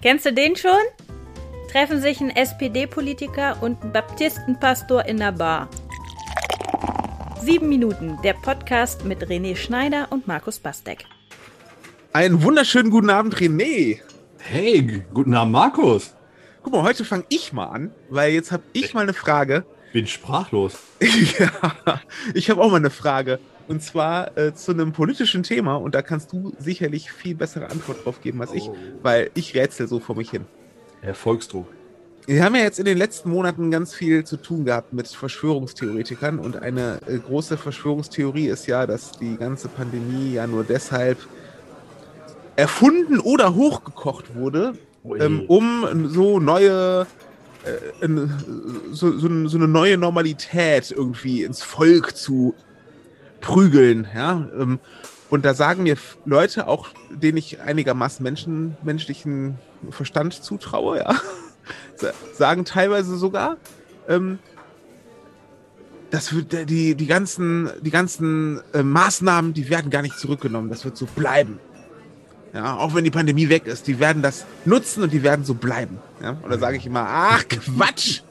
Kennst du den schon? Treffen sich ein SPD-Politiker und ein Baptistenpastor in der Bar. Sieben Minuten, der Podcast mit René Schneider und Markus Bastek. Einen wunderschönen guten Abend, René. Hey, guten Abend, Markus. Guck mal, heute fange ich mal an, weil jetzt habe ich mal eine Frage. Bin sprachlos. ja, ich habe auch mal eine Frage. Und zwar äh, zu einem politischen Thema. Und da kannst du sicherlich viel bessere Antwort drauf geben als oh. ich, weil ich rätsel so vor mich hin. Erfolgsdruck. Wir haben ja jetzt in den letzten Monaten ganz viel zu tun gehabt mit Verschwörungstheoretikern. Und eine äh, große Verschwörungstheorie ist ja, dass die ganze Pandemie ja nur deshalb erfunden oder hochgekocht wurde, ähm, um so neue äh, so, so, so, eine neue Normalität irgendwie ins Volk zu prügeln, ja. Ähm, und da sagen mir Leute, auch denen ich einigermaßen Menschen, menschlichen Verstand zutraue, ja, sagen teilweise sogar, ähm, das wird die, die ganzen, die ganzen äh, Maßnahmen, die werden gar nicht zurückgenommen. Das wird so bleiben. Ja, auch wenn die Pandemie weg ist, die werden das nutzen und die werden so bleiben. Ja, und da sage ich immer, ach Quatsch!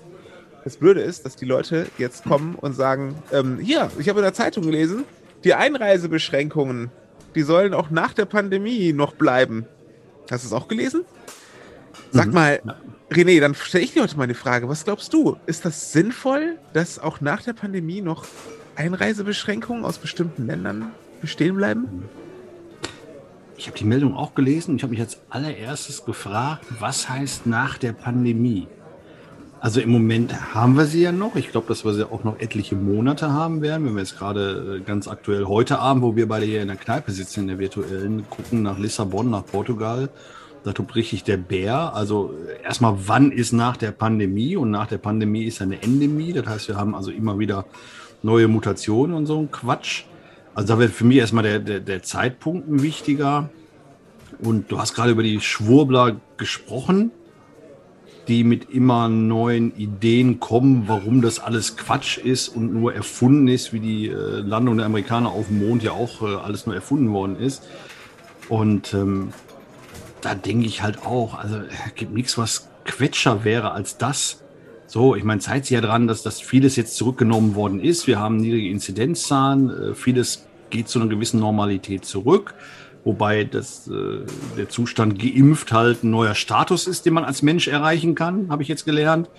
Das Blöde ist, dass die Leute jetzt kommen und sagen, ähm, hier, ich habe in der Zeitung gelesen, die Einreisebeschränkungen, die sollen auch nach der Pandemie noch bleiben. Hast du es auch gelesen? Sag mhm. mal, René, dann stelle ich dir heute mal eine Frage. Was glaubst du? Ist das sinnvoll, dass auch nach der Pandemie noch Einreisebeschränkungen aus bestimmten Ländern bestehen bleiben? Ich habe die Meldung auch gelesen. Ich habe mich als allererstes gefragt, was heißt nach der Pandemie? Also im Moment haben wir sie ja noch. Ich glaube, dass wir sie auch noch etliche Monate haben werden. Wenn wir jetzt gerade äh, ganz aktuell heute Abend, wo wir beide hier in der Kneipe sitzen, in der virtuellen, gucken nach Lissabon, nach Portugal. Da tut richtig der Bär. Also äh, erstmal, wann ist nach der Pandemie? Und nach der Pandemie ist eine Endemie. Das heißt, wir haben also immer wieder neue Mutationen und so ein Quatsch. Also da wird für mich erstmal der, der, der Zeitpunkt wichtiger. Und du hast gerade über die Schwurbler gesprochen die mit immer neuen Ideen kommen, warum das alles Quatsch ist und nur erfunden ist, wie die äh, Landung der Amerikaner auf dem Mond ja auch äh, alles nur erfunden worden ist. Und ähm, da denke ich halt auch, also es gibt nichts, was quetscher wäre als das. So, ich meine, zeigt sich ja dran, dass das vieles jetzt zurückgenommen worden ist. Wir haben niedrige Inzidenzzahlen, äh, vieles geht zu einer gewissen Normalität zurück wobei das, äh, der Zustand geimpft halt ein neuer Status ist, den man als Mensch erreichen kann, habe ich jetzt gelernt.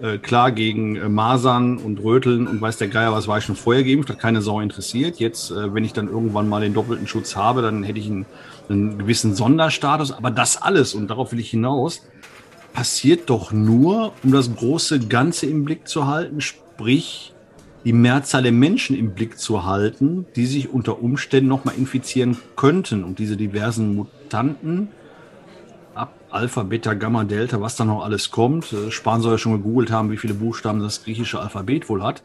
Äh, klar, gegen äh, Masern und Röteln und weiß der Geier was war ich schon vorher geimpft, hat keine Sau interessiert. Jetzt, äh, wenn ich dann irgendwann mal den doppelten Schutz habe, dann hätte ich einen, einen gewissen Sonderstatus. Aber das alles, und darauf will ich hinaus, passiert doch nur, um das große Ganze im Blick zu halten, sprich die Mehrzahl der Menschen im Blick zu halten, die sich unter Umständen nochmal infizieren könnten. Und diese diversen Mutanten, ab Alpha, Beta, Gamma, Delta, was da noch alles kommt, äh, Spahn soll ja schon gegoogelt haben, wie viele Buchstaben das griechische Alphabet wohl hat.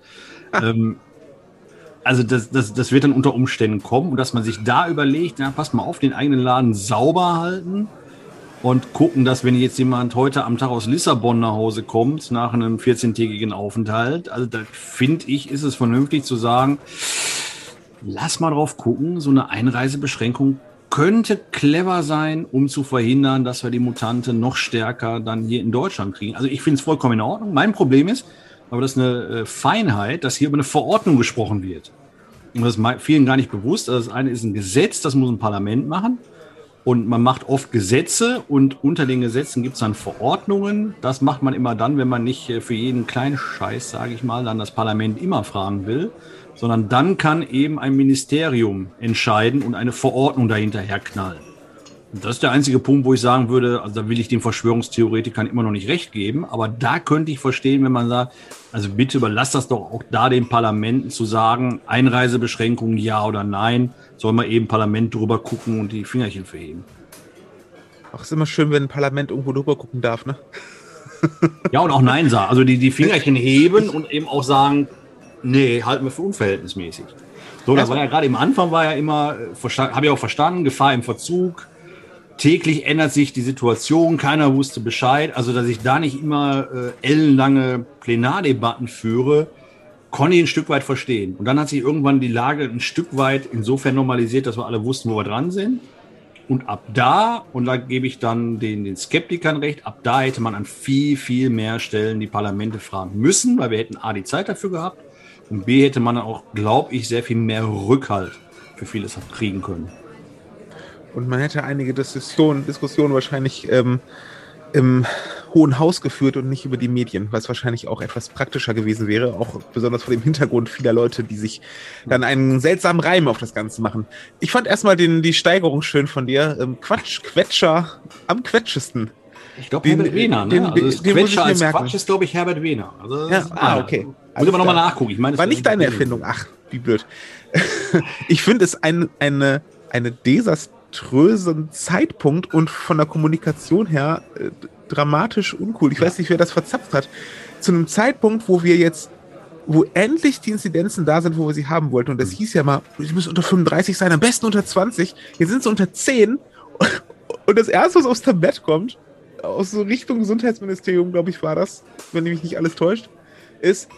ähm, also das, das, das wird dann unter Umständen kommen und dass man sich da überlegt, na, pass mal auf, den eigenen Laden sauber halten, und gucken, dass wenn jetzt jemand heute am Tag aus Lissabon nach Hause kommt, nach einem 14-tägigen Aufenthalt, also da finde ich, ist es vernünftig zu sagen, lass mal drauf gucken, so eine Einreisebeschränkung könnte clever sein, um zu verhindern, dass wir die Mutante noch stärker dann hier in Deutschland kriegen. Also ich finde es vollkommen in Ordnung. Mein Problem ist, aber das ist eine äh, Feinheit, dass hier über eine Verordnung gesprochen wird. Und das ist vielen gar nicht bewusst. Also das eine ist ein Gesetz, das muss ein Parlament machen. Und man macht oft Gesetze und unter den Gesetzen gibt es dann Verordnungen. Das macht man immer dann, wenn man nicht äh, für jeden kleinen Scheiß, sage ich mal, dann das Parlament immer fragen will, sondern dann kann eben ein Ministerium entscheiden und eine Verordnung dahinter herknallen. Das ist der einzige Punkt, wo ich sagen würde, also da will ich den Verschwörungstheoretikern immer noch nicht recht geben, aber da könnte ich verstehen, wenn man sagt, also bitte überlasst das doch auch da den Parlamenten zu sagen, Einreisebeschränkungen ja oder nein, soll man eben Parlament drüber gucken und die Fingerchen verheben. Ach, ist immer schön, wenn ein Parlament irgendwo drüber gucken darf, ne? ja, und auch Nein sagen. Also die, die Fingerchen heben und eben auch sagen, nee, halten wir für unverhältnismäßig. So, das war ja gerade im Anfang war ja immer, äh, habe ich auch verstanden, Gefahr im Verzug, täglich ändert sich die Situation, keiner wusste Bescheid. Also, dass ich da nicht immer äh, ellenlange Plenardebatten führe, konnte ich ein Stück weit verstehen. Und dann hat sich irgendwann die Lage ein Stück weit insofern normalisiert, dass wir alle wussten, wo wir dran sind. Und ab da, und da gebe ich dann den, den Skeptikern recht, ab da hätte man an viel, viel mehr Stellen die Parlamente fragen müssen, weil wir hätten A, die Zeit dafür gehabt und B, hätte man dann auch, glaube ich, sehr viel mehr Rückhalt für vieles kriegen können. Und man hätte einige Diskussionen, Diskussionen wahrscheinlich ähm, im Hohen Haus geführt und nicht über die Medien, was wahrscheinlich auch etwas praktischer gewesen wäre, auch besonders vor dem Hintergrund vieler Leute, die sich dann einen seltsamen Reim auf das Ganze machen. Ich fand erstmal den, die Steigerung schön von dir. Ähm, Quatsch, Quetscher am quetschesten. Ich glaube, Herbert Wehner, ne? Den, also den Quetscher als merken. Quatsch ist, glaube ich, Herbert Wehner. Also, Ja, ah, okay. Muss aber nochmal nachgucken. Ich meine, das War nicht deine Erfindung. Ach, wie blöd. ich finde es ein, eine, eine desaströsen Zeitpunkt und von der Kommunikation her äh, dramatisch uncool. Ich weiß nicht, wer das verzapft hat. Zu einem Zeitpunkt, wo wir jetzt, wo endlich die Inzidenzen da sind, wo wir sie haben wollten. Und das hieß ja mal, sie müssen unter 35 sein, am besten unter 20. Jetzt sind sie unter 10. Und das erste, was aus dem Bett kommt, aus so Richtung Gesundheitsministerium, glaube ich, war das, wenn mich nicht alles täuscht, ist,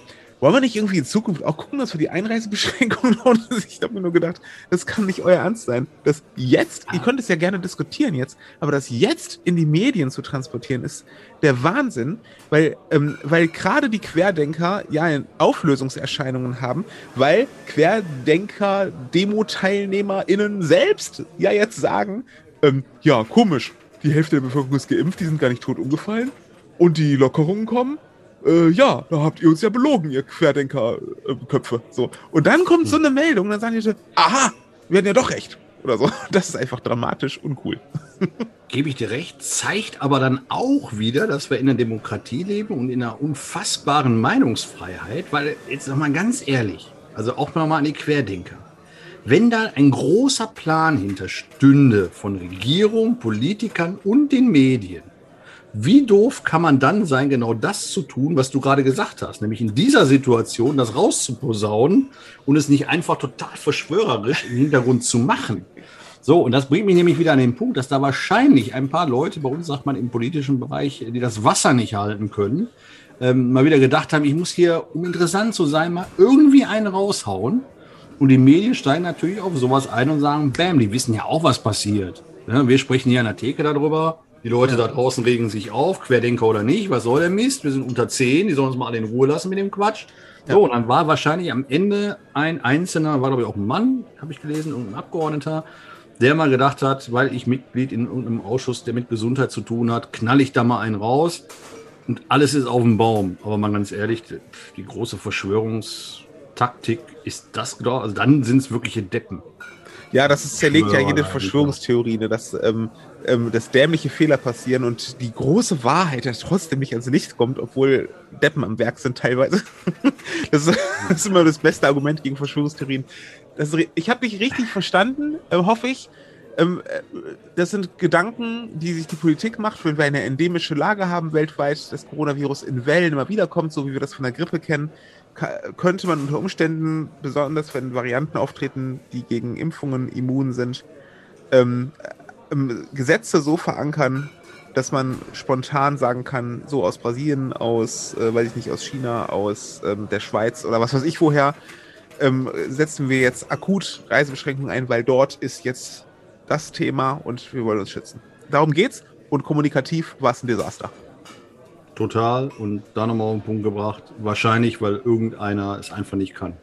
wollen wir nicht irgendwie in Zukunft auch gucken, dass wir die Einreisebeschränkungen und ich habe mir nur gedacht, das kann nicht euer Ernst sein. Das jetzt, ihr könnt es ja gerne diskutieren jetzt, aber das jetzt in die Medien zu transportieren, ist der Wahnsinn, weil, ähm, weil gerade die Querdenker ja Auflösungserscheinungen haben, weil Querdenker, Demo-TeilnehmerInnen selbst ja jetzt sagen, ähm, ja, komisch, die Hälfte der Bevölkerung ist geimpft, die sind gar nicht tot umgefallen und die Lockerungen kommen äh, ja, da habt ihr uns ja belogen, ihr Querdenker-Köpfe. So. Und dann kommt so eine Meldung, dann sagen die so, aha, wir hatten ja doch recht. Oder so. Das ist einfach dramatisch uncool. Gebe ich dir recht, zeigt aber dann auch wieder, dass wir in einer Demokratie leben und in einer unfassbaren Meinungsfreiheit, weil jetzt nochmal ganz ehrlich, also auch nochmal an die Querdenker. Wenn da ein großer Plan hinterstünde von Regierung, Politikern und den Medien, wie doof kann man dann sein, genau das zu tun, was du gerade gesagt hast, nämlich in dieser Situation das rauszuposaunen und es nicht einfach total verschwörerisch im Hintergrund zu machen. So, und das bringt mich nämlich wieder an den Punkt, dass da wahrscheinlich ein paar Leute, bei uns sagt man im politischen Bereich, die das Wasser nicht halten können, ähm, mal wieder gedacht haben, ich muss hier, um interessant zu sein, mal irgendwie einen raushauen. Und die Medien steigen natürlich auf sowas ein und sagen, bam, die wissen ja auch, was passiert. Ja, wir sprechen hier an der Theke darüber. Die Leute da draußen regen sich auf, Querdenker oder nicht, was soll der Mist? Wir sind unter 10, die sollen uns mal alle in Ruhe lassen mit dem Quatsch. So, und dann war wahrscheinlich am Ende ein Einzelner, war glaube ich auch ein Mann, habe ich gelesen, und ein Abgeordneter, der mal gedacht hat, weil ich Mitglied in irgendeinem Ausschuss, der mit Gesundheit zu tun hat, knall ich da mal einen raus und alles ist auf dem Baum. Aber mal ganz ehrlich, die große Verschwörungstaktik ist das, also dann sind es wirkliche Deppen. Ja, das ist, zerlegt ja jede. Verschwörungstheorie, ne, dass, ähm, ähm, dass dämliche Fehler passieren und die große Wahrheit ja trotzdem nicht ans Licht kommt, obwohl Deppen am Werk sind teilweise. das, ist, das ist immer das beste Argument gegen Verschwörungstheorien. Das, ich habe dich richtig verstanden, äh, hoffe ich. Ähm, äh, das sind Gedanken, die sich die Politik macht, wenn wir eine endemische Lage haben weltweit, das Coronavirus in Wellen immer wieder kommt, so wie wir das von der Grippe kennen, könnte man unter Umständen, besonders wenn Varianten auftreten, die gegen Impfungen immun sind, ähm, ähm, Gesetze so verankern, dass man spontan sagen kann, so aus Brasilien, aus, äh, weiß ich nicht, aus China, aus ähm, der Schweiz oder was weiß ich woher, ähm, setzen wir jetzt akut Reisebeschränkungen ein, weil dort ist jetzt das Thema und wir wollen uns schützen. Darum geht's und kommunikativ war es ein Desaster. Total. Und da nochmal auf den Punkt gebracht. Wahrscheinlich, weil irgendeiner es einfach nicht kann.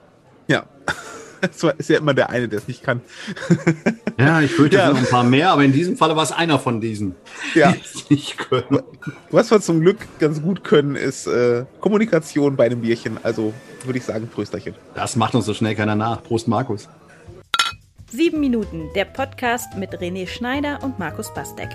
Ja. Es war- ist ja immer der eine, der es nicht kann. Ja, ich fürchte, Ja. noch ein paar mehr, aber in diesem Falle war es einer von diesen, Ja. die es nicht können. Was wir zum Glück ganz gut können, ist äh, Kommunikation bei einem Bierchen. Also würde ich sagen, Prösterchen. Das macht uns so schnell keiner nach. Prost, Markus. Sieben Minuten, der Podcast mit René Schneider und Markus Bastek.